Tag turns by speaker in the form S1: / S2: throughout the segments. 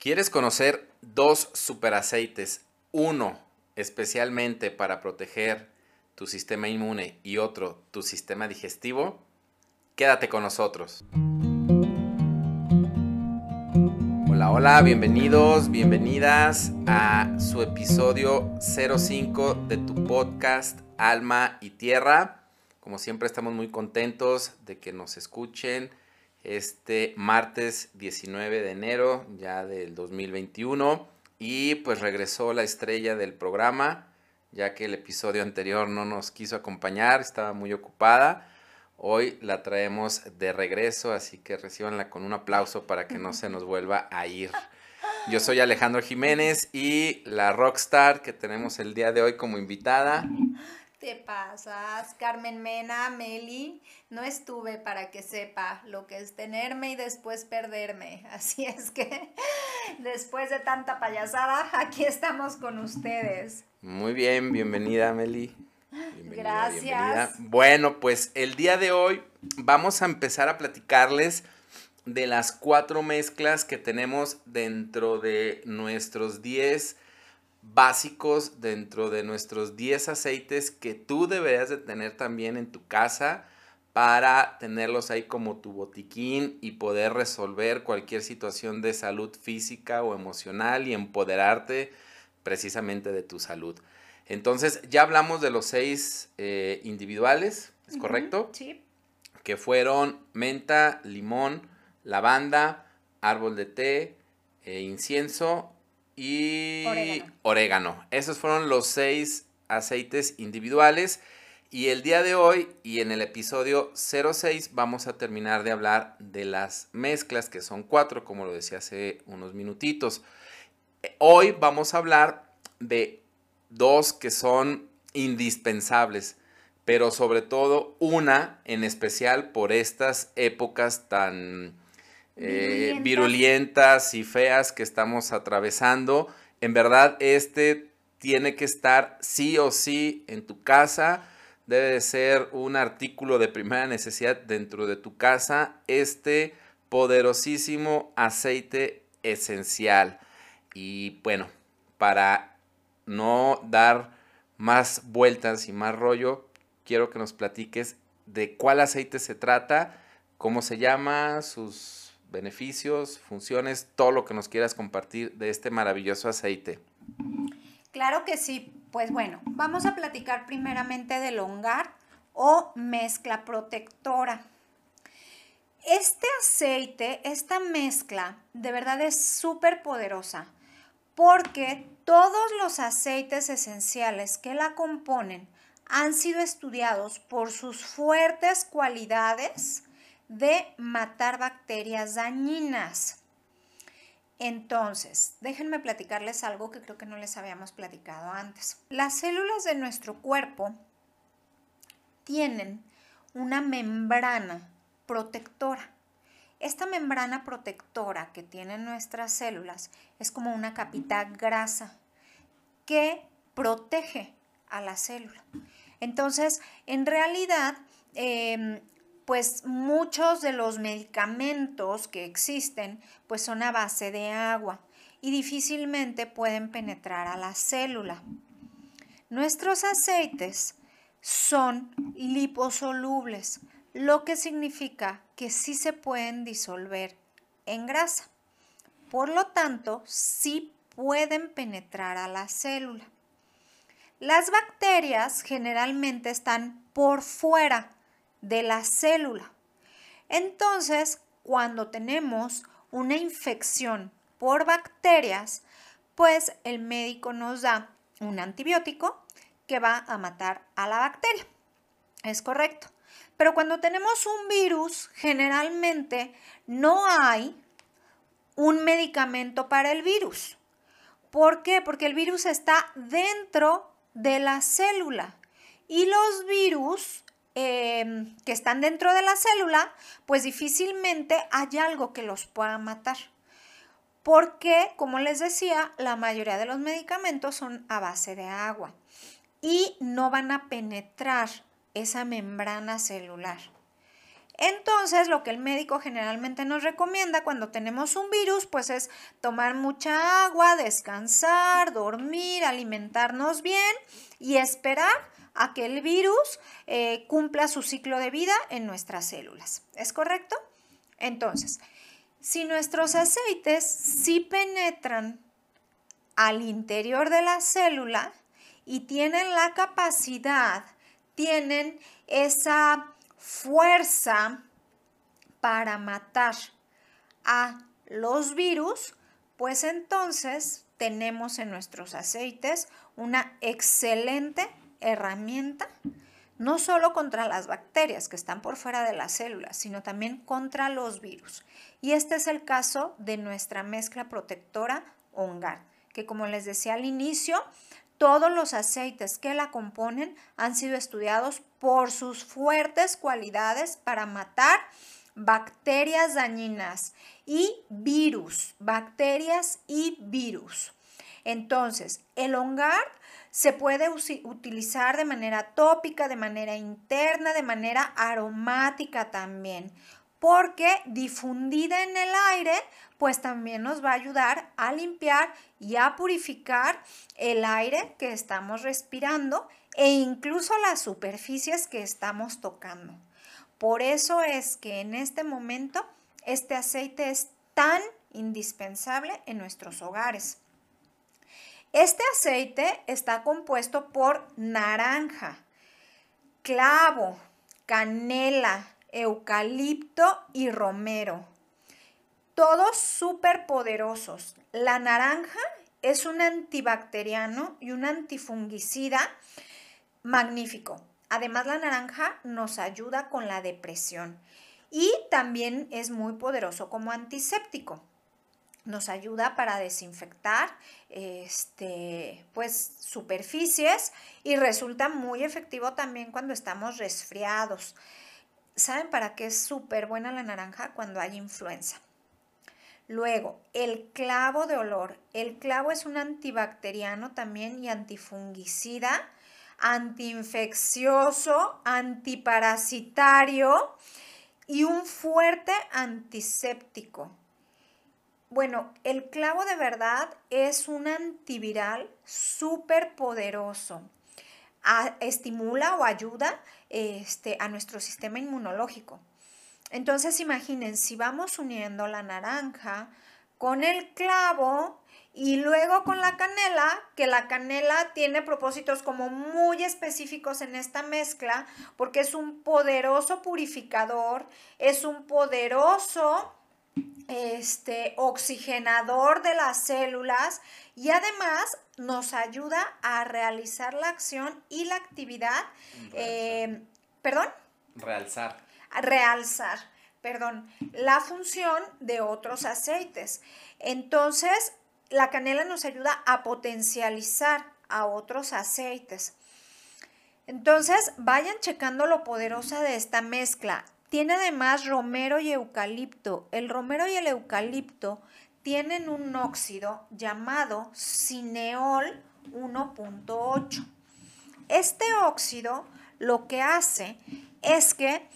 S1: ¿Quieres conocer dos superaceites? Uno especialmente para proteger tu sistema inmune y otro tu sistema digestivo. Quédate con nosotros. Hola, hola, bienvenidos, bienvenidas a su episodio 05 de tu podcast Alma y Tierra. Como siempre estamos muy contentos de que nos escuchen este martes 19 de enero ya del 2021 y pues regresó la estrella del programa ya que el episodio anterior no nos quiso acompañar, estaba muy ocupada. Hoy la traemos de regreso, así que recibanla con un aplauso para que no se nos vuelva a ir. Yo soy Alejandro Jiménez y la rockstar que tenemos el día de hoy como invitada
S2: te pasas, Carmen Mena, Meli, no estuve para que sepa lo que es tenerme y después perderme. Así es que después de tanta payasada, aquí estamos con ustedes.
S1: Muy bien, bienvenida Meli.
S2: Gracias.
S1: Bueno, pues el día de hoy vamos a empezar a platicarles de las cuatro mezclas que tenemos dentro de nuestros 10 básicos dentro de nuestros 10 aceites que tú deberías de tener también en tu casa para tenerlos ahí como tu botiquín y poder resolver cualquier situación de salud física o emocional y empoderarte precisamente de tu salud. Entonces, ya hablamos de los seis eh, individuales, ¿es correcto?
S2: Sí.
S1: Que fueron menta, limón, lavanda, árbol de té, eh, incienso y orégano. Esos fueron los seis aceites individuales. Y el día de hoy y en el episodio 06 vamos a terminar de hablar de las mezclas, que son cuatro, como lo decía hace unos minutitos. Hoy vamos a hablar de dos que son indispensables, pero sobre todo una en especial por estas épocas tan eh, virulentas y feas que estamos atravesando. En verdad, este tiene que estar sí o sí en tu casa. Debe de ser un artículo de primera necesidad dentro de tu casa. Este poderosísimo aceite esencial. Y bueno, para no dar más vueltas y más rollo, quiero que nos platiques de cuál aceite se trata, cómo se llama, sus beneficios, funciones, todo lo que nos quieras compartir de este maravilloso aceite.
S2: Claro que sí. Pues bueno, vamos a platicar primeramente del hongar o mezcla protectora. Este aceite, esta mezcla, de verdad es súper poderosa porque todos los aceites esenciales que la componen han sido estudiados por sus fuertes cualidades de matar bacterias dañinas. Entonces, déjenme platicarles algo que creo que no les habíamos platicado antes. Las células de nuestro cuerpo tienen una membrana protectora. Esta membrana protectora que tienen nuestras células es como una capita grasa que protege a la célula. Entonces, en realidad, em, pues muchos de los medicamentos que existen pues son a base de agua y difícilmente pueden penetrar a la célula. Nuestros aceites son liposolubles, lo que significa que sí se pueden disolver en grasa. Por lo tanto, sí pueden penetrar a la célula. Las bacterias generalmente están por fuera de la célula. Entonces, cuando tenemos una infección por bacterias, pues el médico nos da un antibiótico que va a matar a la bacteria. Es correcto. Pero cuando tenemos un virus, generalmente no hay un medicamento para el virus. ¿Por qué? Porque el virus está dentro de la célula y los virus Em, que están dentro de la célula, pues difícilmente hay algo que los pueda matar. Porque, como les decía, la mayoría de los medicamentos son a base de agua y no van a penetrar esa membrana celular. Entonces, lo que el médico generalmente nos recomienda cuando tenemos un virus, pues es tomar mucha agua, descansar, dormir, alimentarnos bien y esperar a que el virus eh, cumpla su ciclo de vida en nuestras células. ¿Es correcto? Entonces, si nuestros aceites sí penetran al interior de la célula y tienen la capacidad, tienen esa fuerza para matar a los virus, pues entonces tenemos en nuestros aceites una excelente herramienta, no solo contra las bacterias que están por fuera de las células, sino también contra los virus. Y este es el caso de nuestra mezcla protectora OnGuard, que como les decía al inicio, todos los aceites que la componen han sido estudiados por sus fuertes cualidades para matar bacterias dañinas y virus, bacterias y virus. Entonces, el OnGuard se puede utilizar de manera tópica, de manera interna, de manera aromática también, porque difundida en el aire pues también nos va a ayudar a limpiar y a purificar el aire que estamos respirando e incluso las superficies que estamos tocando. Por eso es que en este momento este aceite es tan indispensable en nuestros hogares. Este aceite está compuesto por naranja, clavo, canela, eucalipto y romero todos súper poderosos. La naranja es un antibacteriano y un antifungicida magnífico. Además, la naranja nos ayuda con la depresión y también es muy poderoso como antiséptico. Nos ayuda para desinfectar este, pues, superficies y resulta muy efectivo también cuando estamos resfriados. ¿Saben para qué es súper buena la naranja? Cuando hay influenza. Luego, el clavo de olor. El clavo es un antibacteriano también y antifungicida, antiinfeccioso, antiparasitario y un fuerte antiséptico. Bueno, el clavo de verdad es un antiviral súper poderoso. estimula o ayuda este, a nuestro sistema inmunológico. Entonces imaginen, si vamos uniendo la naranja con el clavo y luego con la canela, que la canela tiene propósitos como muy específicos en esta mezcla, porque es un poderoso purificador, es un poderoso este, oxigenador de las células y además nos ayuda a realizar la acción y la actividad. Eh, ¿Perdón?
S1: Realzar
S2: realzar, perdón, la función de otros aceites. Entonces, la canela nos ayuda a potencializar a otros aceites. Entonces, vayan checando lo poderosa de esta mezcla. Tiene además romero y eucalipto. El romero y el eucalipto tienen un óxido llamado cineol 1.8. Este óxido lo que hace es que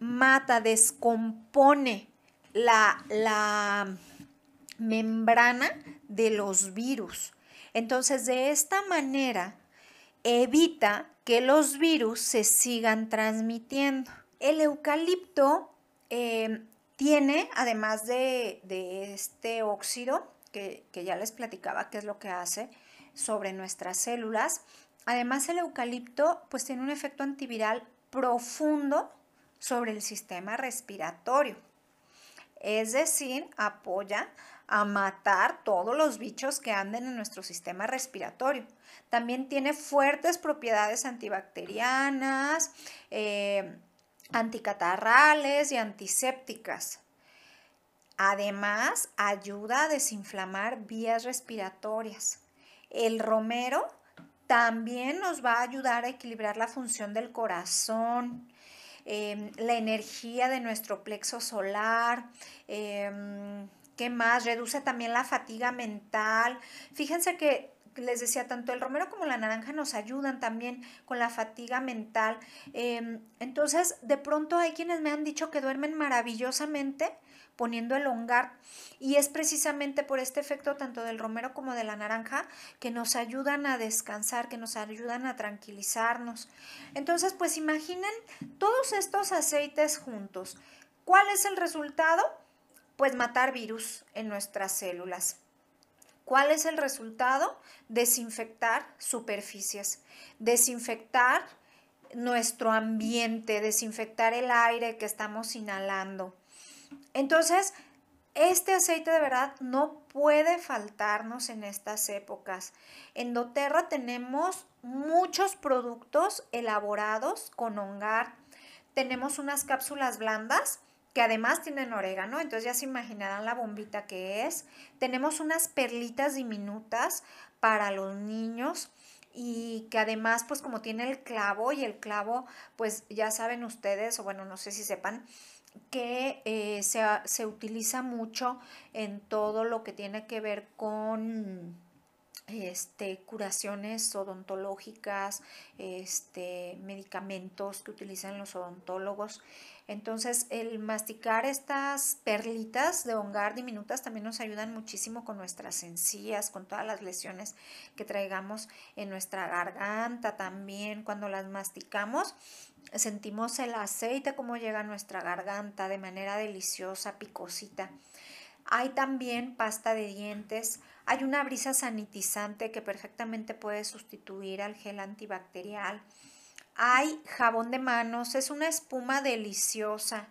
S2: mata, descompone la, la membrana de los virus. Entonces, de esta manera, evita que los virus se sigan transmitiendo. El eucalipto eh, tiene, además de, este óxido, que, que, ya les platicaba qué es lo que hace sobre nuestras células, además el eucalipto pues tiene un efecto antiviral profundo sobre el sistema respiratorio. Es decir, apoya a matar todos los bichos que anden en nuestro sistema respiratorio. También tiene fuertes propiedades antibacterianas, eh, anticatarrales y antisépticas. Además, ayuda a desinflamar vías respiratorias. El romero también nos va a ayudar a equilibrar la función del corazón, Em, la energía de nuestro plexo solar. Em, ¿Qué más? Reduce también la fatiga mental. Fíjense que les decía, tanto el romero como la naranja nos ayudan también con la fatiga mental. Em, entonces, de pronto hay quienes me han dicho que duermen maravillosamente poniendo el hongar y es precisamente por este efecto tanto del romero como de la naranja que nos ayudan a descansar, que nos ayudan a tranquilizarnos. Entonces, pues imaginen todos estos aceites juntos. ¿Cuál es el resultado? Pues matar virus en nuestras células. ¿Cuál es el resultado? Desinfectar superficies, desinfectar nuestro ambiente, desinfectar el aire que estamos inhalando. Entonces, este aceite de verdad no puede faltarnos en estas épocas. En doTERRA tenemos muchos productos elaborados con hongar. Tenemos unas cápsulas blandas que además tienen orégano, entonces ya se imaginarán la bombita que es. Tenemos unas perlitas diminutas para los niños y que además pues como tiene el clavo y el clavo pues ya saben ustedes o bueno no sé si sepan que eh, se, se utiliza mucho en todo lo que tiene que ver con este, curaciones odontológicas, este, medicamentos que utilizan los odontólogos. Entonces, el masticar estas perlitas de hongar diminutas también nos ayudan muchísimo con nuestras encías, con todas las lesiones que traigamos en nuestra garganta también. Cuando las masticamos, sentimos el aceite como llega a nuestra garganta de manera deliciosa, picosita. Hay también pasta de dientes, hay una brisa sanitizante que perfectamente puede sustituir al gel antibacterial. Hay jabón de manos, es una espuma deliciosa.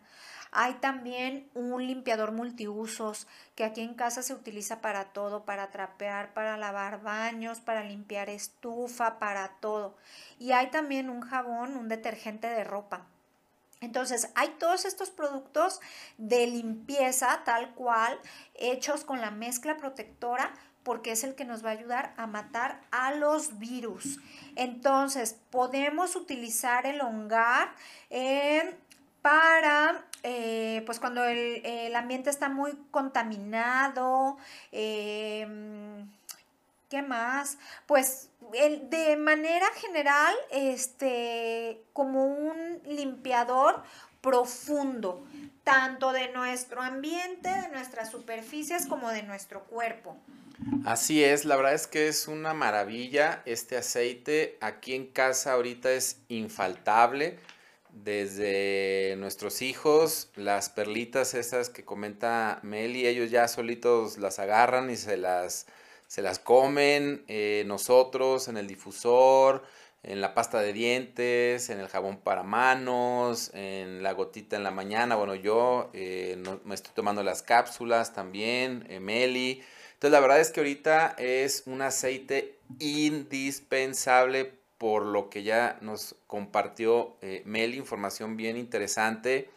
S2: Hay también un limpiador multiusos que aquí en casa se utiliza para todo, para trapear, para lavar baños, para limpiar estufa, para todo. Y hay también un jabón, un detergente de ropa. Entonces, hay todos estos productos de limpieza tal cual, hechos con la mezcla protectora, porque es el que nos va a ayudar a matar a los virus. Entonces, podemos utilizar el hongar eh, para, eh, pues cuando el, ambiente está muy contaminado, em, ¿qué más? Pues de manera general, este, como un limpiador profundo, tanto de nuestro ambiente, de nuestras superficies, como de nuestro cuerpo.
S1: Así es, la verdad es que es una maravilla este aceite. Aquí en casa ahorita es infaltable. Desde nuestros hijos, las perlitas esas que comenta Meli, ellos ya solitos las agarran y se las se las comen eh, nosotros en el difusor, en la pasta de dientes, en el jabón para manos, en la gotita en la mañana. Bueno, yo eh, me estoy tomando las cápsulas también, Emeli. Entonces la verdad es que ahorita es un aceite indispensable por lo que ya nos compartió eh, Meli, información bien interesante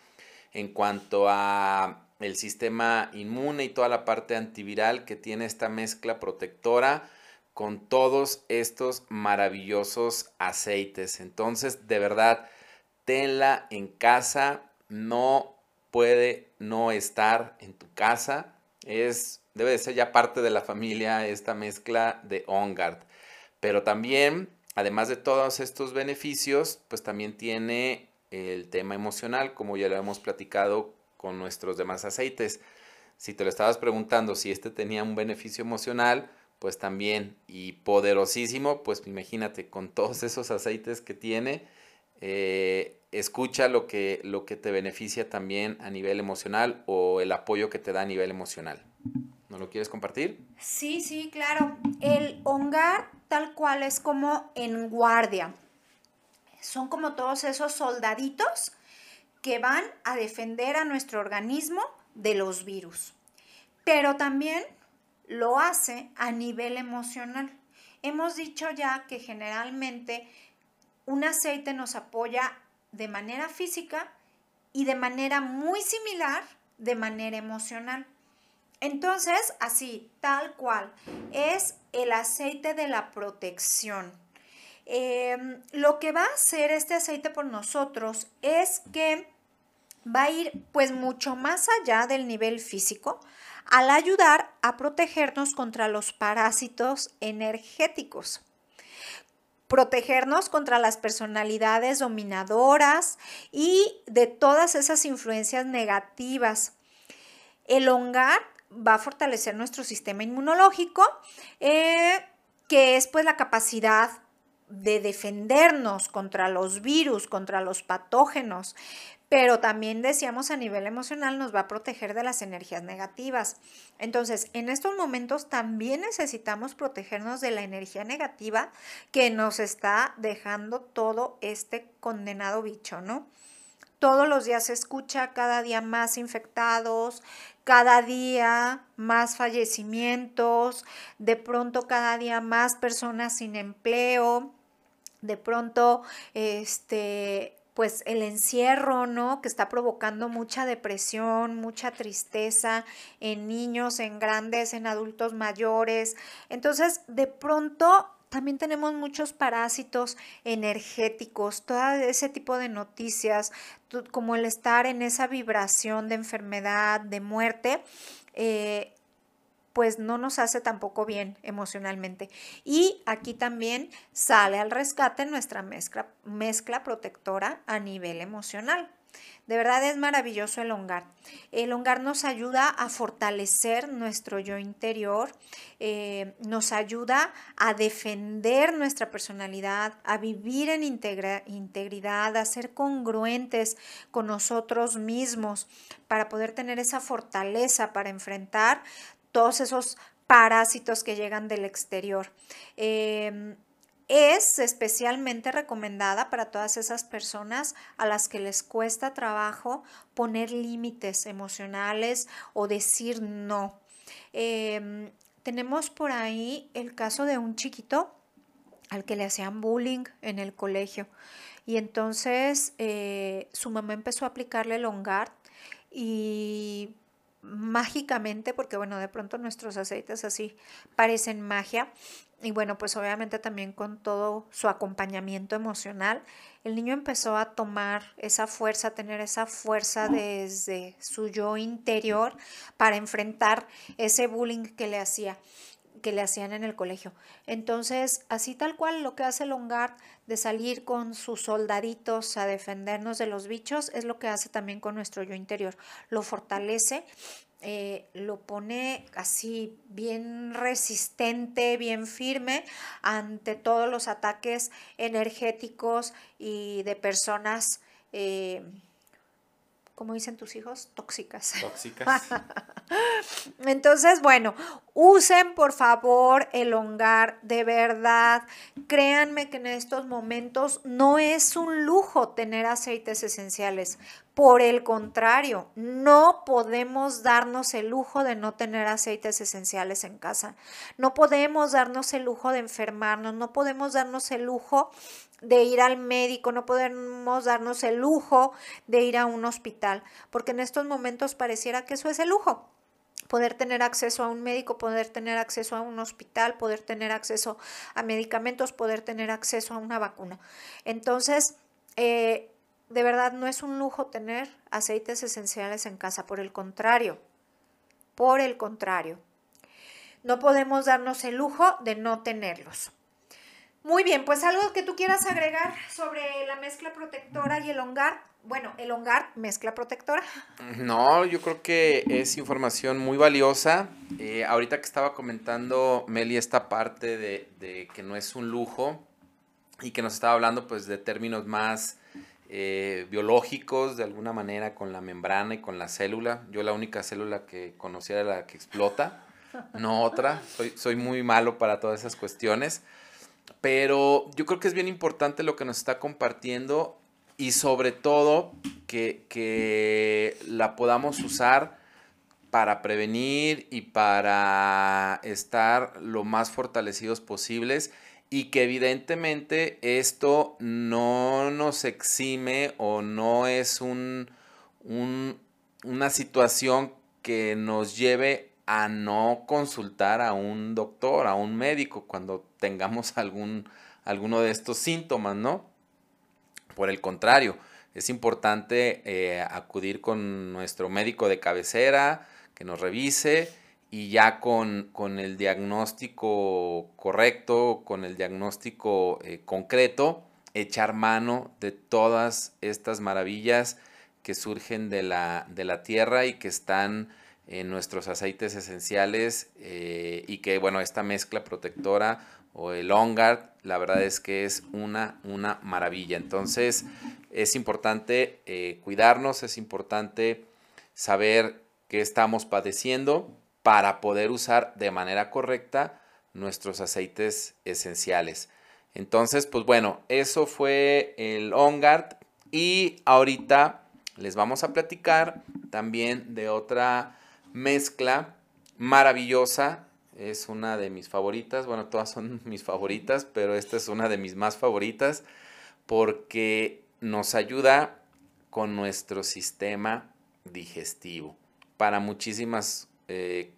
S1: en cuanto a el sistema inmune y toda la parte antiviral que tiene esta mezcla protectora con todos estos maravillosos aceites. Entonces, de verdad, tenla en casa, no puede no estar en tu casa. Es debe de ser ya parte de la familia esta mezcla de OnGuard. Pero también, además de todos estos beneficios, pues también tiene el tema emocional, como ya lo hemos platicado con nuestros demás aceites. Si te lo estabas preguntando si este tenía un beneficio emocional, pues también, y poderosísimo, pues imagínate, con todos esos aceites que tiene, eh, escucha lo que, lo que te beneficia también a nivel emocional o el apoyo que te da a nivel emocional. ¿No lo quieres compartir?
S2: Sí, sí, claro. El hongar tal cual es como en guardia. Son como todos esos soldaditos que van a defender a nuestro organismo de los virus. Pero también lo hace a nivel emocional. Hemos dicho ya que generalmente un aceite nos apoya de manera física y de manera muy similar de manera emocional. Entonces, así, tal cual, es el aceite de la protección. Em, lo que va a hacer este aceite por nosotros es que va a ir pues mucho más allá del nivel físico al ayudar a protegernos contra los parásitos energéticos protegernos contra las personalidades dominadoras y de todas esas influencias negativas. Elongar va a fortalecer nuestro sistema inmunológico, eh, que es pues la capacidad de defendernos contra los virus, contra los patógenos, pero también decíamos a nivel emocional nos va a proteger de las energías negativas. Entonces, en estos momentos también necesitamos protegernos de la energía negativa que nos está dejando todo este condenado bicho, ¿no? Todos los días se escucha cada día más infectados, cada día más fallecimientos, de pronto cada día más personas sin empleo, de pronto este pues el encierro, ¿no? Que está provocando mucha depresión, mucha tristeza en niños, en grandes, en adultos mayores. Entonces, de pronto también tenemos muchos parásitos energéticos, todo ese tipo de noticias, como el estar en esa vibración de enfermedad, de muerte. Eh, pues no nos hace tampoco bien emocionalmente. Y aquí también sale al rescate nuestra mezcla, mezcla protectora a nivel emocional. De verdad es maravilloso el hongar. El hongar nos ayuda a fortalecer nuestro yo interior, eh, nos ayuda a defender nuestra personalidad, a vivir en integridad, a ser congruentes con nosotros mismos para poder tener esa fortaleza para enfrentar todos esos parásitos que llegan del exterior. Em, es especialmente recomendada para todas esas personas a las que les cuesta trabajo poner límites emocionales o decir no. Em, tenemos por ahí el caso de un chiquito al que le hacían bullying en el colegio y entonces eh, su mamá empezó a aplicarle el hongar y mágicamente, porque bueno, de pronto nuestros aceites así parecen magia. Y bueno, pues obviamente también con todo su acompañamiento emocional, el niño empezó a tomar esa fuerza, a tener esa fuerza desde su yo interior para enfrentar ese bullying que le hacía que le hacían en el colegio. Entonces, así tal cual lo que hace Longard de salir con sus soldaditos a defendernos de los bichos es lo que hace también con nuestro yo interior. Lo fortalece, eh, lo pone así bien resistente, bien firme ante todos los ataques energéticos y de personas. Eh, como dicen tus hijos, tóxicas. Tóxicas. Entonces, bueno, usen por favor el hongar de verdad. Créanme que en estos momentos no es un lujo tener aceites esenciales. Por el contrario, no podemos darnos el lujo de no tener aceites esenciales en casa. No podemos darnos el lujo de enfermarnos, no podemos darnos el lujo de ir al médico, no podemos darnos el lujo de ir a un hospital, porque en estos momentos pareciera que eso es el lujo poder tener acceso a un médico, poder tener acceso a un hospital, poder tener acceso a medicamentos, poder tener acceso a una vacuna. Entonces, eh, de verdad no es un lujo tener aceites esenciales en casa, por el contrario, por el contrario, no podemos darnos el lujo de no tenerlos. Muy bien, pues algo que tú quieras agregar sobre la mezcla protectora y el hongar. Bueno, el hongar, mezcla protectora.
S1: No, yo creo que es información muy valiosa. Eh, ahorita que estaba comentando Meli esta parte de, de, que no es un lujo y que nos estaba hablando pues de términos más eh, biológicos de alguna manera con la membrana y con la célula. Yo la única célula que conocía era la que explota, no otra. Soy, soy muy malo para todas esas cuestiones. Pero yo creo que es bien importante lo que nos está compartiendo y sobre todo que, que la podamos usar para prevenir y para estar lo más fortalecidos posibles y que evidentemente esto no nos exime o no es un, un, una situación que nos lleve a no consultar a un doctor, a un médico cuando tengamos algún, alguno de estos síntomas, ¿no? Por el contrario, es importante eh, acudir con nuestro médico de cabecera, que nos revise y ya con, con el diagnóstico correcto, con el diagnóstico eh, concreto, echar mano de todas estas maravillas que surgen de la, de la tierra y que están en nuestros aceites esenciales eh, y que bueno, esta mezcla protectora o el OnGuard, la verdad es que es una, una maravilla. Entonces es importante eh, cuidarnos, es importante saber qué estamos padeciendo para poder usar de manera correcta nuestros aceites esenciales. Entonces, pues bueno, eso fue el OnGuard y ahorita les vamos a platicar también de otra mezcla maravillosa. Es una de mis favoritas, bueno, todas son mis favoritas, pero esta es una de mis más favoritas porque nos ayuda con nuestro sistema digestivo para muchísimas eh,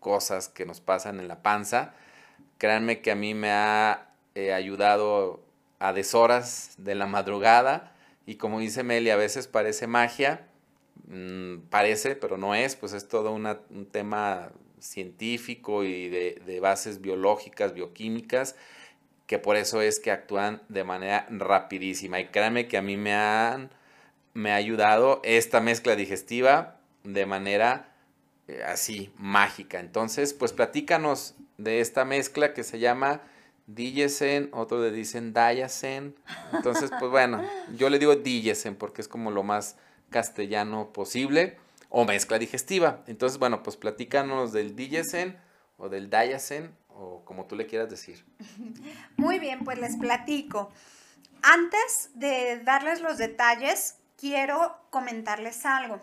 S1: cosas que nos pasan en la panza. Créanme que a mí me ha eh, ayudado a deshoras de la madrugada y como dice Meli, a veces parece magia, mm, parece, pero no es, pues es todo un tema científico y de, de bases biológicas, bioquímicas, que por eso es que actúan de manera rapidísima. Y créanme que a mí me han me ha ayudado esta mezcla digestiva de manera eh, así mágica. Entonces, pues platícanos de esta mezcla que se llama Digesen, otro le dicen Dayasen. Entonces, pues bueno, yo le digo Digesen porque es como lo más castellano posible o mezcla digestiva. Entonces, bueno, pues platícanos del Digesen o del Dayasen o como tú le quieras decir.
S2: Muy bien, pues les platico. Antes de darles los detalles, quiero comentarles algo.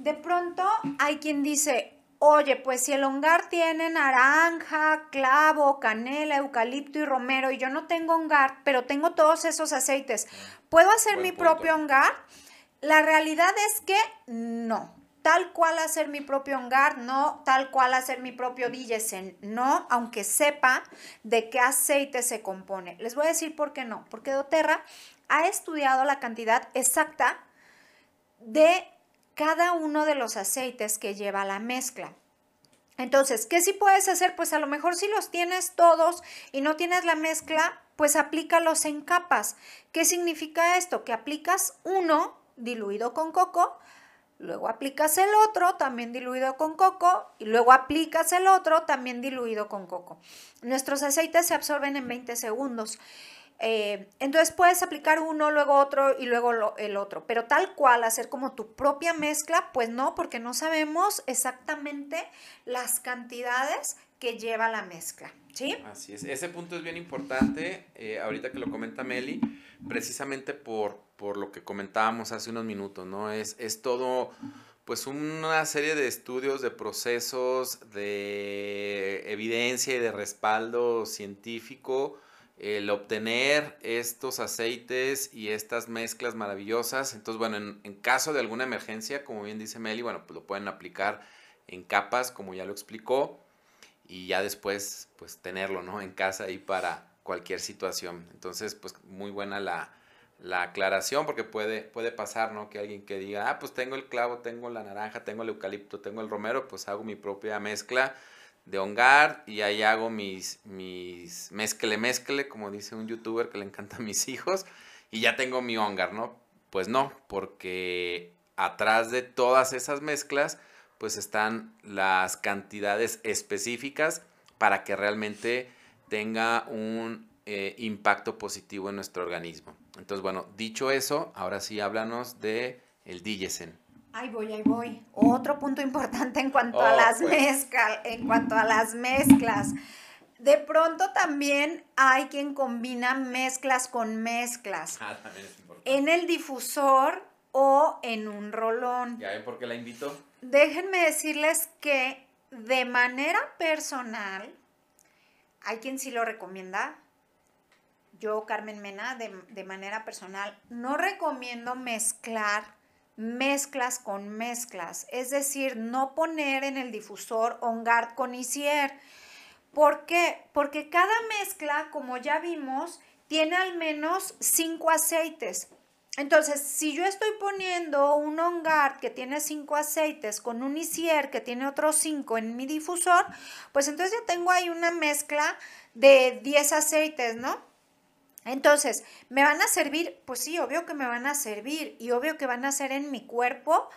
S2: De pronto hay quien dice, oye, pues si el hongar tiene naranja, clavo, canela, eucalipto y romero y yo no tengo hongar, pero tengo todos esos aceites, ¿puedo hacer mi propio hongar? La realidad es que no. Tal cual hacer mi propio hongar, no tal cual hacer mi propio Digesen, no, aunque sepa de qué aceite se compone. Les voy a decir por qué no, porque doTERRA ha estudiado la cantidad exacta de cada uno de los aceites que lleva la mezcla. Entonces, ¿qué sí puedes hacer? Pues a lo mejor si los tienes todos y no tienes la mezcla, pues aplícalos en capas. ¿Qué significa esto? Que aplicas uno diluido con coco, luego aplicas el otro también diluido con coco y luego aplicas el otro también diluido con coco. Nuestros aceites se absorben en 20 segundos. Eh, entonces puedes aplicar uno, luego otro y luego el otro, pero tal cual hacer como tu propia mezcla, pues no, porque no sabemos exactamente las cantidades que lleva la mezcla. ¿Sí?
S1: Así es. Ese punto es bien importante, eh, ahorita que lo comenta Meli, precisamente por, por lo que comentábamos hace unos minutos, ¿no? Es, es todo, pues una serie de estudios, de procesos, de evidencia y de respaldo científico el obtener estos aceites y estas mezclas maravillosas. Entonces, bueno, en, caso de alguna emergencia, como bien dice Meli, bueno, pues lo pueden aplicar en capas, como ya lo explicó, y ya después, pues tenerlo, ¿no? En casa ahí para cualquier situación. Entonces, pues muy buena la, la aclaración, porque puede, puede pasar, ¿no? Que alguien que diga, ah, pues tengo el clavo, tengo la naranja, tengo el eucalipto, tengo el romero, pues hago mi propia mezcla de hongar y ahí hago mis, mis mezcle mezcle, como dice un youtuber que le encanta a mis hijos, y ya tengo mi hongar, ¿no? Pues no, porque atrás de todas esas mezclas, pues están las cantidades específicas para que realmente tenga un eh, impacto positivo en nuestro organismo. Entonces, bueno, dicho eso, ahora sí háblanos de el Digesen.
S2: Ahí voy, ahí voy. Otro punto importante en cuanto a oh, las pues. mezclas, en cuanto a las mezclas. De pronto también hay quien combina mezclas con mezclas. Ah, también es importante. En el difusor o en un rolón.
S1: ¿Ya ven por qué la invito?
S2: Déjenme decirles que de manera personal, hay quien sí lo recomienda. Yo, Carmen Mena, de, de manera personal, no recomiendo mezclar mezclas con mezclas, es decir, no poner en el difusor OnGuard con ICIER. ¿Por qué? Porque cada mezcla, como ya vimos, tiene al menos cinco aceites. Entonces, si yo estoy poniendo un on guard que tiene cinco aceites con un isier que tiene otros cinco en mi difusor, pues entonces ya tengo ahí una mezcla de 10 aceites, ¿no? Entonces, ¿me van a servir? Pues sí, obvio que me van a servir y obvio que van a ser en mi cuerpo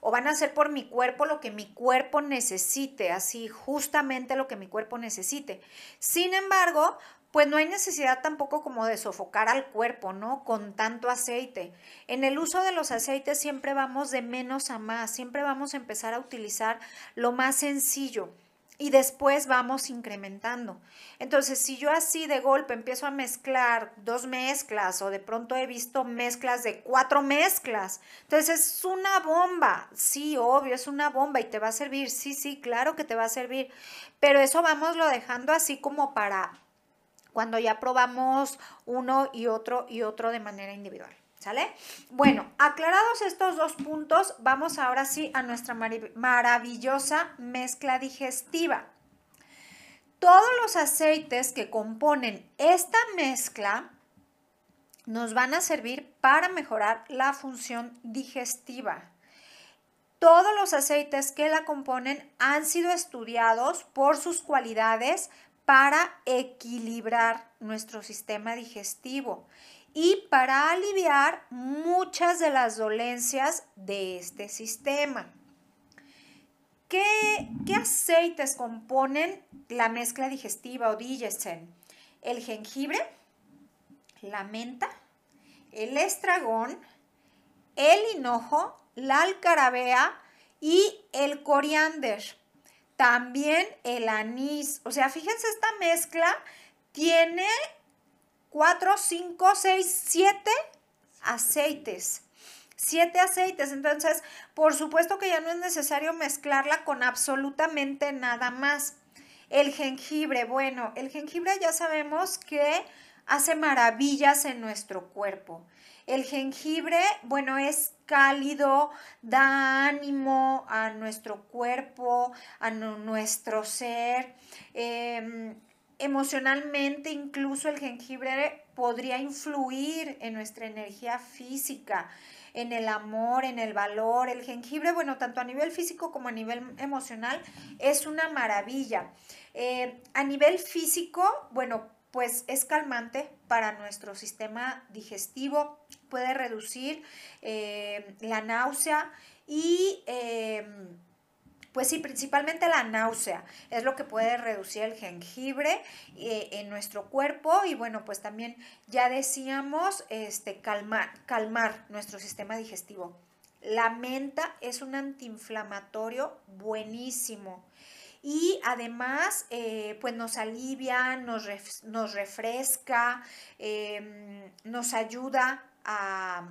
S2: o van a ser por mi cuerpo lo que mi cuerpo necesite, así justamente lo que mi cuerpo necesite. Sin embargo, pues no hay necesidad tampoco como de sofocar al cuerpo, ¿no? Con tanto aceite. En el uso de los aceites siempre vamos de menos a más, siempre vamos a empezar a utilizar lo más sencillo y después vamos incrementando. Entonces, si yo así de golpe empiezo a mezclar dos mezclas o de pronto he visto mezclas de cuatro mezclas, entonces es una bomba, sí, obvio, es una bomba y te va a servir, sí, sí, claro que te va a servir, pero eso vamos lo dejando así como para cuando ya probamos uno y otro y otro de manera individual. ¿Sale? Bueno, aclarados estos dos puntos, vamos ahora sí a nuestra maravillosa mezcla digestiva. Todos los aceites que componen esta mezcla nos van a servir para mejorar la función digestiva. Todos los aceites que la componen han sido estudiados por sus cualidades para equilibrar nuestro sistema digestivo y para aliviar muchas de las dolencias de este sistema. ¿Qué, aceites componen la mezcla digestiva o digesen? El jengibre, la menta, el estragón, el hinojo, la alcarabea y el coriander. También el anís. O sea, fíjense, esta mezcla tiene 4, 5, 6, 7 aceites. 7 aceites. Entonces, por supuesto que ya no es necesario mezclarla con absolutamente nada más. El jengibre, bueno, el jengibre ya sabemos que hace maravillas en nuestro cuerpo. El jengibre, bueno, es cálido, da ánimo a nuestro cuerpo, a nuestro ser. Eh, emocionalmente incluso el jengibre podría influir en nuestra energía física, en el amor, en el valor. El jengibre, bueno, tanto a nivel físico como a nivel emocional, es una maravilla. Eh, a nivel físico, bueno, pues es calmante para nuestro sistema digestivo, puede reducir eh, la náusea y... Eh, pues sí, principalmente la náusea es lo que puede reducir el jengibre eh, en nuestro cuerpo y bueno, pues también ya decíamos este, calmar, calmar nuestro sistema digestivo. La menta es un antiinflamatorio buenísimo y además eh, pues nos alivia, nos, nos refresca, em, nos ayuda a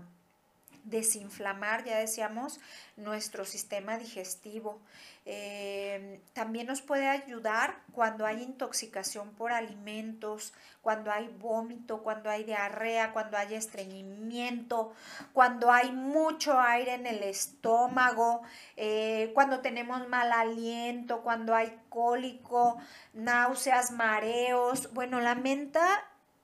S2: desinflamar, ya decíamos, nuestro sistema digestivo. Eh, también nos puede ayudar cuando hay intoxicación por alimentos, cuando hay vómito, cuando hay diarrea, cuando hay estreñimiento, cuando hay mucho aire en el estómago, eh, cuando tenemos mal aliento, cuando hay cólico, náuseas, mareos. Bueno, la menta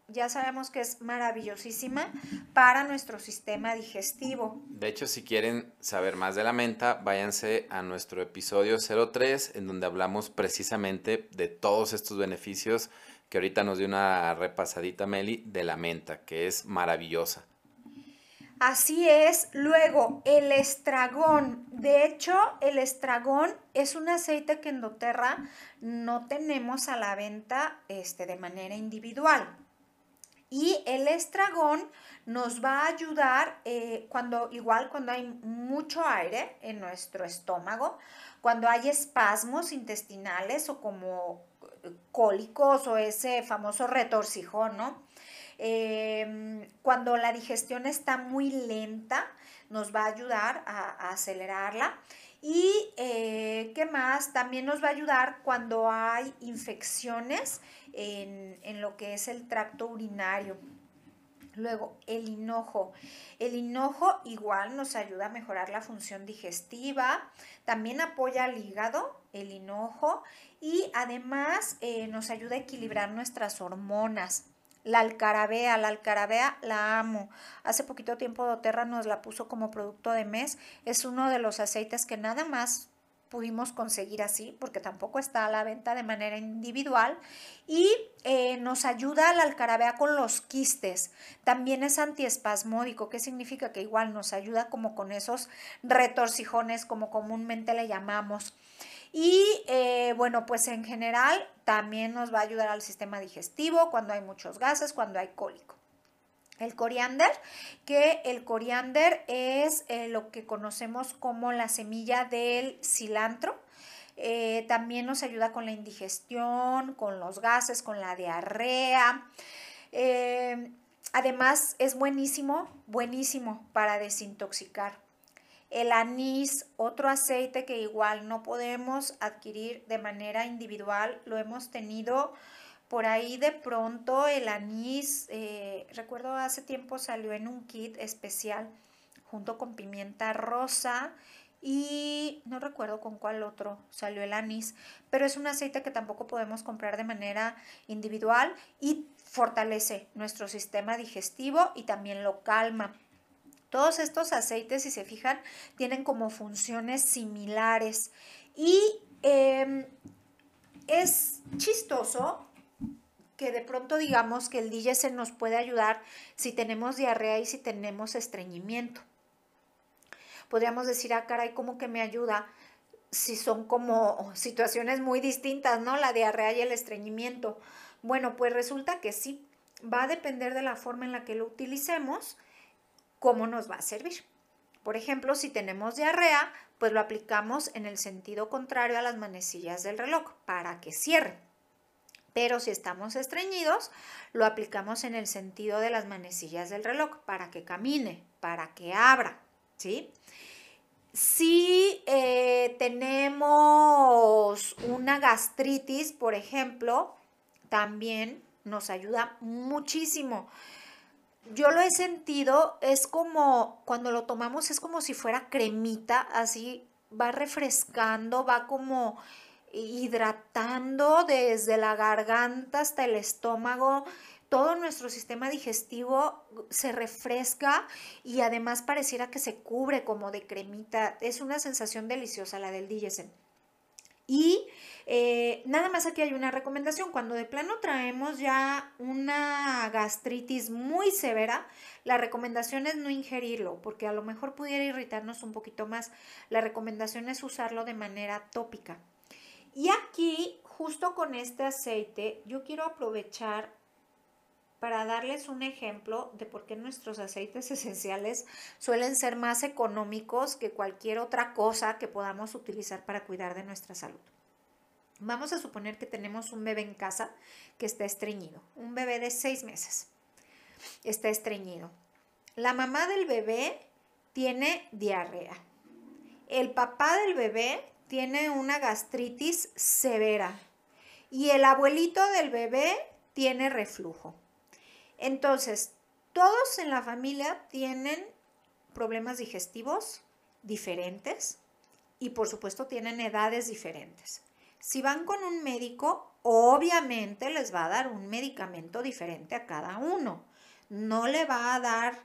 S2: ya sabemos que es maravillosísima para nuestro sistema digestivo.
S1: De hecho, si quieren saber más de la menta, váyanse a nuestro episodio 03, en donde hablamos precisamente de todos estos beneficios que ahorita nos dio una repasadita Meli de la menta, que es maravillosa.
S2: Así es. Luego, el estragón. De hecho, el estragón es un aceite que en doTERRA no tenemos a la venta este, de manera individual. Y el estragón nos va a ayudar eh, cuando, igual cuando hay mucho aire en nuestro estómago, cuando hay espasmos intestinales o como eh, cólicos o ese famoso retorcijón, ¿no? Em, cuando la digestión está muy lenta, nos va a ayudar a, acelerarla. Y eh, qué más, también nos va a ayudar cuando hay infecciones en, lo que es el tracto urinario. Luego, el hinojo. El hinojo igual nos ayuda a mejorar la función digestiva, también apoya al hígado, el hinojo, y además eh, nos ayuda a equilibrar nuestras hormonas. La alcarabea, la alcarabea la amo. Hace poquito tiempo doTERRA nos la puso como producto de mes. Es uno de los aceites que nada más pudimos conseguir así, porque tampoco está a la venta de manera individual. Y eh, nos ayuda la alcarabea con los quistes. También es antiespasmódico, que significa que igual nos ayuda como con esos retorcijones, como comúnmente le llamamos. Y eh, bueno, pues en general también nos va a ayudar al sistema digestivo cuando hay muchos gases, cuando hay cólico. El coriander, que el coriander es eh, lo que conocemos como la semilla del cilantro. Eh, también nos ayuda con la indigestión, con los gases, con la diarrea. Además es buenísimo, buenísimo para desintoxicar. El anís, otro aceite que igual no podemos adquirir de manera individual, lo hemos tenido por ahí de pronto el anís, eh, recuerdo hace tiempo salió en un kit especial junto con pimienta rosa y no recuerdo con cuál otro salió el anís, pero es un aceite que tampoco podemos comprar de manera individual y fortalece nuestro sistema digestivo y también lo calma. Todos estos aceites, si se fijan, tienen como funciones similares y em, es chistoso que de pronto digamos que el se nos puede ayudar si tenemos diarrea y si tenemos estreñimiento. Podríamos decir, ah, caray, ¿cómo que me ayuda? Si son como situaciones muy distintas, ¿no? La diarrea y el estreñimiento. Bueno, pues resulta que sí, va a depender de la forma en la que lo utilicemos, cómo nos va a servir. Por ejemplo, si tenemos diarrea, pues lo aplicamos en el sentido contrario a las manecillas del reloj para que cierre. Pero si estamos estreñidos, lo aplicamos en el sentido de las manecillas del reloj para que camine, para que abra, ¿sí? Si eh, tenemos una gastritis, por ejemplo, también nos ayuda muchísimo. Yo lo he sentido, es como cuando lo tomamos, es como si fuera cremita, así va refrescando, va como hidratando desde la garganta hasta el estómago. Todo nuestro sistema digestivo se refresca y además pareciera que se cubre como de cremita. Es una sensación deliciosa la del Digesen. Y eh, nada más aquí hay una recomendación. Cuando de plano traemos ya una gastritis muy severa, la recomendación es no ingerirlo, porque a lo mejor pudiera irritarnos un poquito más. La recomendación es usarlo de manera tópica. Y aquí, justo con este aceite, yo quiero aprovechar para darles un ejemplo de por qué nuestros aceites esenciales suelen ser más económicos que cualquier otra cosa que podamos utilizar para cuidar de nuestra salud. Vamos a suponer que tenemos un bebé en casa que está estreñido, un bebé de seis meses. Está estreñido. La mamá del bebé tiene diarrea. El papá del bebé tiene una gastritis severa y el abuelito del bebé tiene reflujo. Entonces, todos en la familia tienen problemas digestivos diferentes y por supuesto tienen edades diferentes. Si van con un médico, obviamente les va a dar un medicamento diferente a cada uno. No le va a dar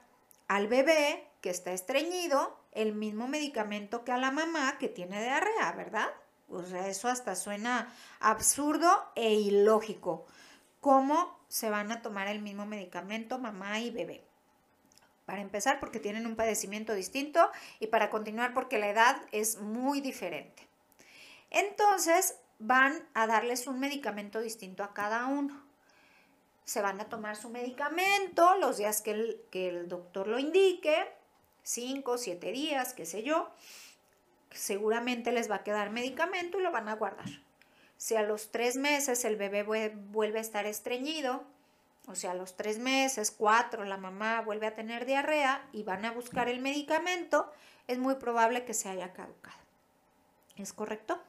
S2: al bebé que está estreñido el mismo medicamento que a la mamá que tiene diarrea, ¿verdad? O sea, eso hasta suena absurdo e ilógico. ¿Cómo se van a tomar el mismo medicamento mamá y bebé? Para empezar, porque tienen un padecimiento distinto y para continuar, porque la edad es muy diferente. Entonces, van a darles un medicamento distinto a cada uno. Se van a tomar su medicamento los días que el, que el doctor lo indique 5, 7 días, qué sé yo, seguramente les va a quedar medicamento y lo van a guardar. Si a los tres meses el bebé vuelve a estar estreñido, o sea, a los tres meses, cuatro, la mamá vuelve a tener diarrea y van a buscar el medicamento, es muy probable que se haya caducado. ¿Es correcto?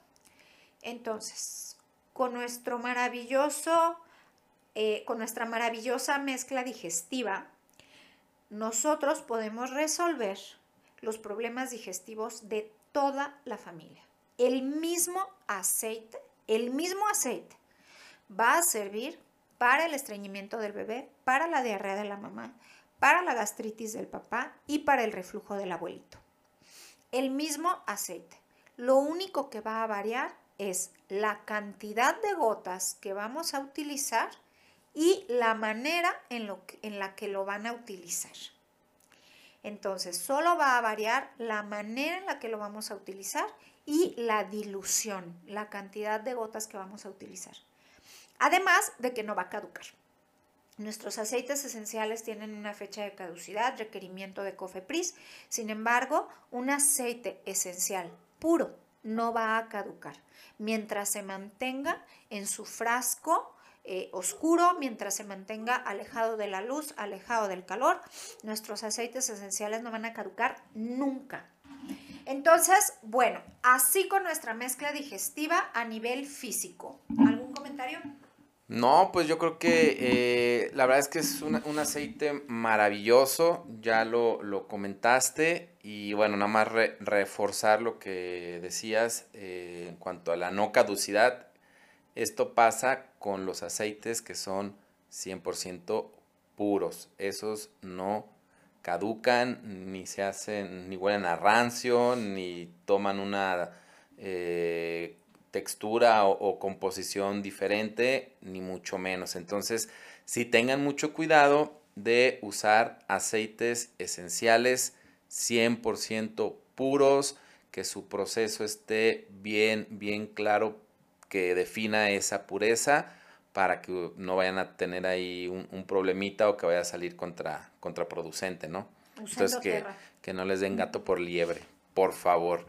S2: Entonces, con nuestro maravilloso, eh, con nuestra maravillosa mezcla digestiva, nosotros podemos resolver los problemas digestivos de toda la familia. El mismo aceite, el mismo aceite va a servir para el estreñimiento del bebé, para la diarrea de la mamá, para la gastritis del papá y para el reflujo del abuelito. El mismo aceite. Lo único que va a variar es la cantidad de gotas que vamos a utilizar y la manera en, lo en la que lo van a utilizar. Entonces, solo va a variar la manera en la que lo vamos a utilizar y la dilución, la cantidad de gotas que vamos a utilizar. Además de que no va a caducar. Nuestros aceites esenciales tienen una fecha de caducidad, requerimiento de COFEPRIS. Sin embargo, un aceite esencial puro no va a caducar mientras se mantenga en su frasco eh, oscuro, mientras se mantenga alejado de la luz, alejado del calor, nuestros aceites esenciales no van a caducar nunca. Entonces, bueno, así con nuestra mezcla digestiva a nivel físico. ¿Algún comentario?
S1: No, pues yo creo que eh, la verdad es que es un, aceite maravilloso, ya lo, comentaste y bueno, nada más reforzar lo que decías eh, en cuanto a la no caducidad. Esto pasa con los aceites que son 100% puros. Esos no caducan, ni se hacen, ni huelen a rancio, ni toman una eh, textura o, composición diferente, ni mucho menos. Entonces, si tengan mucho cuidado de usar aceites esenciales 100% puros, que su proceso esté bien, bien claro que defina esa pureza para que no vayan a tener ahí un, problemita o que vaya a salir contra, contraproducente, ¿no? Entonces que, que, no les den gato por liebre, por favor.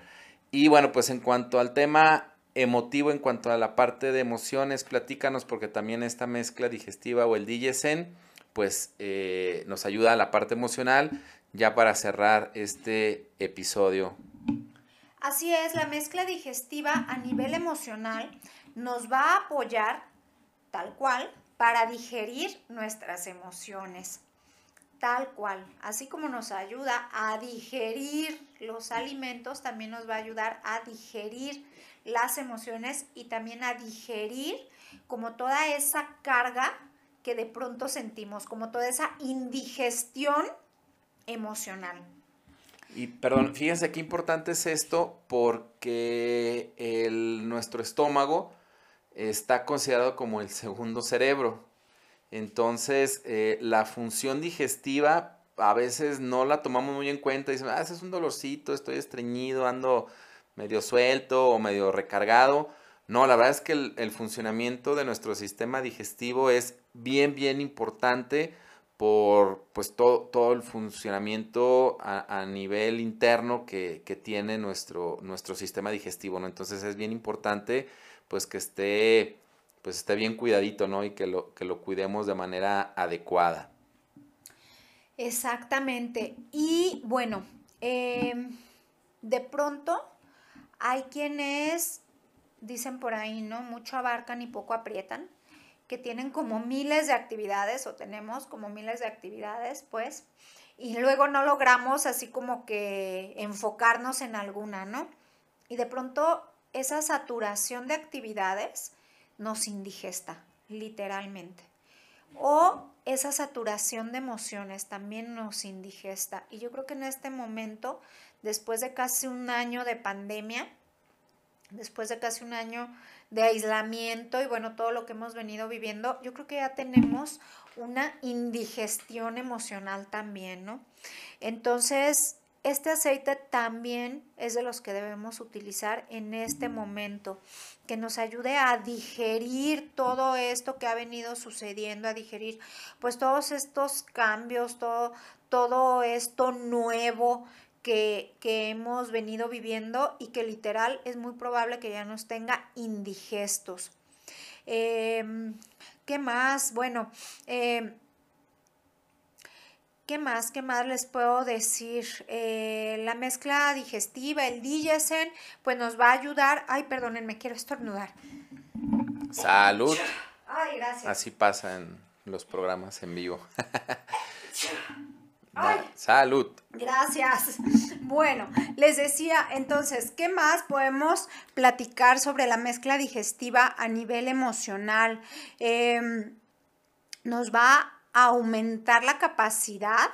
S1: Y bueno, pues en cuanto al tema emotivo, en cuanto a la parte de emociones, platícanos porque también esta mezcla digestiva o el DJSEN, pues eh, nos ayuda a la parte emocional ya para cerrar este episodio
S2: Así es, la mezcla digestiva a nivel emocional nos va a apoyar tal cual para digerir nuestras emociones. Tal cual, así como nos ayuda a digerir los alimentos, también nos va a ayudar a digerir las emociones y también a digerir como toda esa carga que de pronto sentimos, como toda esa indigestión emocional.
S1: Y perdón, fíjense qué importante es esto porque el, nuestro estómago está considerado como el segundo cerebro. Entonces, eh, la función digestiva a veces no la tomamos muy en cuenta. Dicen, ah, es un dolorcito, estoy estreñido, ando medio suelto o medio recargado. No, la verdad es que el, funcionamiento de nuestro sistema digestivo es bien, bien importante por pues todo, todo el funcionamiento a, nivel interno que, tiene nuestro, nuestro sistema digestivo, ¿no? Entonces es bien importante pues que esté pues esté bien cuidadito, ¿no? Y que lo, que lo cuidemos de manera adecuada.
S2: Exactamente. Y bueno, em, de pronto hay quienes dicen por ahí, ¿no? Mucho abarcan y poco aprietan que tienen como miles de actividades o tenemos como miles de actividades, pues, y luego no logramos así como que enfocarnos en alguna, ¿no? Y de pronto esa saturación de actividades nos indigesta, literalmente. O esa saturación de emociones también nos indigesta. Y yo creo que en este momento, después de casi un año de pandemia, después de casi un año de aislamiento y bueno, todo lo que hemos venido viviendo, yo creo que ya tenemos una indigestión emocional también, ¿no? Entonces, este aceite también es de los que debemos utilizar en este momento, que nos ayude a digerir todo esto que ha venido sucediendo, a digerir pues todos estos cambios, todo, todo esto nuevo que, hemos venido viviendo y que literal es muy probable que ya nos tenga indigestos. Em, ¿Qué más? Bueno, em, ¿qué más? ¿Qué más les puedo decir? Eh, la mezcla digestiva, el Digesen, pues nos va a ayudar. Ay, perdónenme, quiero estornudar.
S1: Salud.
S2: Ay, gracias.
S1: Así pasa en los programas en vivo. Salud.
S2: Gracias. Bueno, les decía entonces, ¿qué más podemos platicar sobre la mezcla digestiva a nivel emocional? Em, nos va a aumentar la capacidad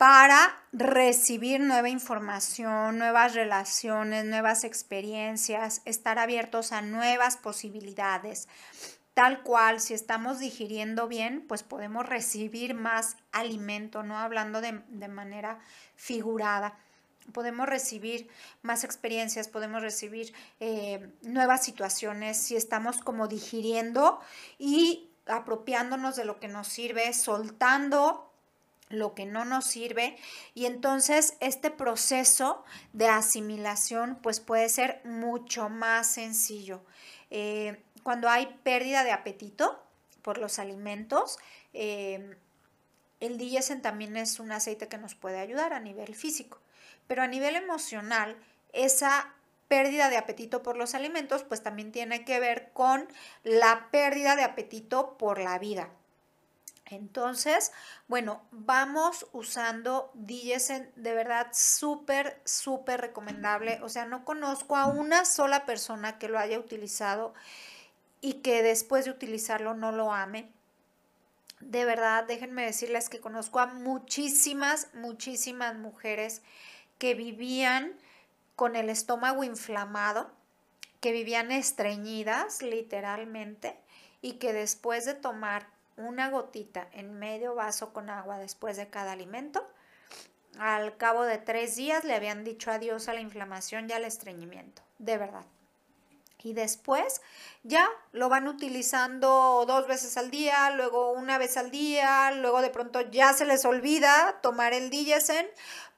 S2: para recibir nueva información, nuevas relaciones, nuevas experiencias, estar abiertos a nuevas posibilidades. Tal cual, si estamos digiriendo bien, pues podemos recibir más alimento, no hablando de, manera figurada. Podemos recibir más experiencias, podemos recibir eh, nuevas situaciones si estamos como digiriendo y apropiándonos de lo que nos sirve, soltando lo que no nos sirve y entonces este proceso de asimilación pues puede ser mucho más sencillo. Eh, cuando hay pérdida de apetito por los alimentos, eh, el DIESEN también es un aceite que nos puede ayudar a nivel físico, pero a nivel emocional, esa pérdida de apetito por los alimentos pues también tiene que ver con la pérdida de apetito por la vida. Entonces, bueno, vamos usando Digesen, de verdad súper, súper recomendable. O sea, no conozco a una sola persona que lo haya utilizado y que después de utilizarlo no lo ame. De verdad, déjenme decirles que conozco a muchísimas, muchísimas mujeres que vivían con el estómago inflamado, que vivían estreñidas literalmente y que después de tomar una gotita en medio vaso con agua después de cada alimento. Al cabo de tres días le habían dicho adiós a la inflamación y al estreñimiento, de verdad. Y después ya lo van utilizando dos veces al día, luego una vez al día, luego de pronto ya se les olvida tomar el Digesen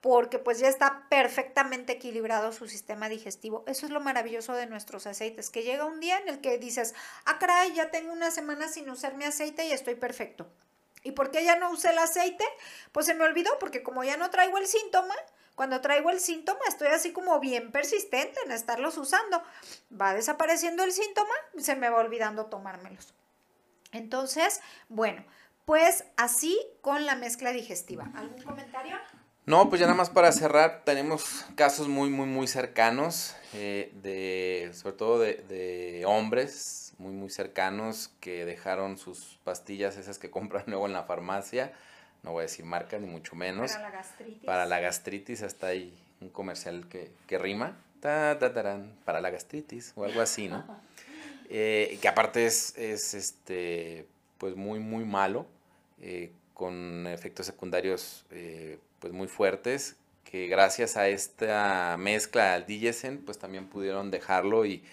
S2: porque pues ya está perfectamente equilibrado su sistema digestivo. Eso es lo maravilloso de nuestros aceites, que llega un día en el que dices, ah, caray, ya tengo una semana sin usar mi aceite y estoy perfecto. ¿Y por qué ya no usé el aceite? Pues se me olvidó, porque como ya no traigo el síntoma, cuando traigo el síntoma estoy así como bien persistente en estarlos usando. Va desapareciendo el síntoma se me va olvidando tomármelos. Entonces, bueno, pues así con la mezcla digestiva. ¿Algún comentario?
S1: No, pues ya nada más para cerrar, tenemos casos muy, muy, muy cercanos, eh, de, sobre todo de, hombres muy, muy cercanos que dejaron sus pastillas, esas que compran luego en la farmacia, no voy a decir marca ni mucho menos.
S2: Para la gastritis.
S1: Para la gastritis, hasta ahí un comercial que, que rima, ta, ta, para la gastritis o algo así, ¿no? Eh, que aparte es, es, este, pues muy, muy malo, eh, con efectos secundarios pues muy fuertes que gracias a esta mezcla al Digesen pues también pudieron dejarlo y,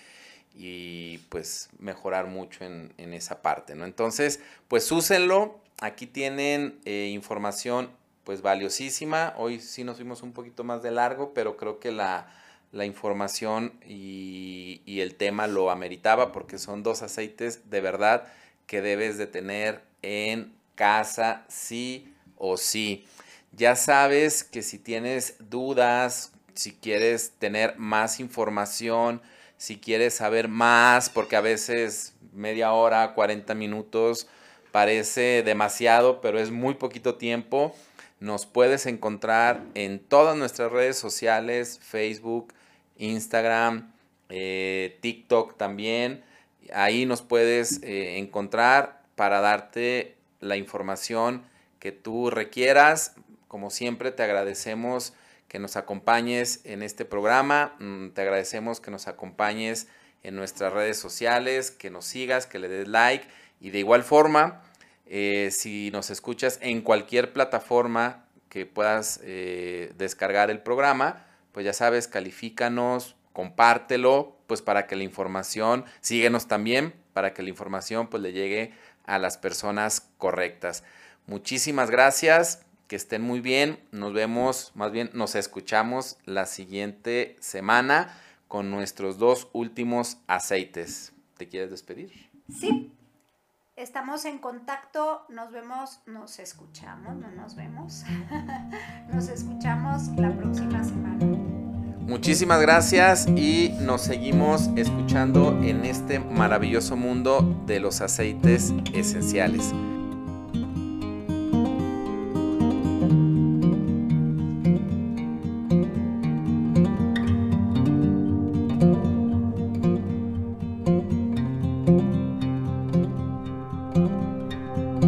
S1: y pues mejorar mucho en, en, esa parte, ¿no? Entonces, pues úsenlo, aquí tienen eh, información pues valiosísima, hoy sí nos fuimos un poquito más de largo, pero creo que la, la información y, y, el tema lo ameritaba porque son dos aceites de verdad que debes de tener en casa sí o sí. Ya sabes que si tienes dudas, si quieres tener más información, si quieres saber más, porque a veces media hora, 40 minutos parece demasiado, pero es muy poquito tiempo. Nos puedes encontrar en todas nuestras redes sociales, Facebook, Instagram, eh, TikTok también. Ahí nos puedes eh, encontrar para darte la información que tú requieras. Como siempre, te agradecemos que nos acompañes en este programa, mm, te agradecemos que nos acompañes en nuestras redes sociales, que nos sigas, que le des like y de igual forma, eh, si nos escuchas en cualquier plataforma que puedas eh, descargar el programa, pues ya sabes, califícanos, compártelo, pues para que la información, síguenos también, para que la información pues le llegue a las personas correctas. Muchísimas gracias que estén muy bien. Nos vemos, más bien nos escuchamos la siguiente semana con nuestros dos últimos aceites. ¿Te quieres despedir?
S2: Sí. Estamos en contacto, nos vemos, nos escuchamos, no nos vemos. nos escuchamos la próxima semana.
S1: Muchísimas gracias y nos seguimos escuchando en este maravilloso mundo de los aceites esenciales.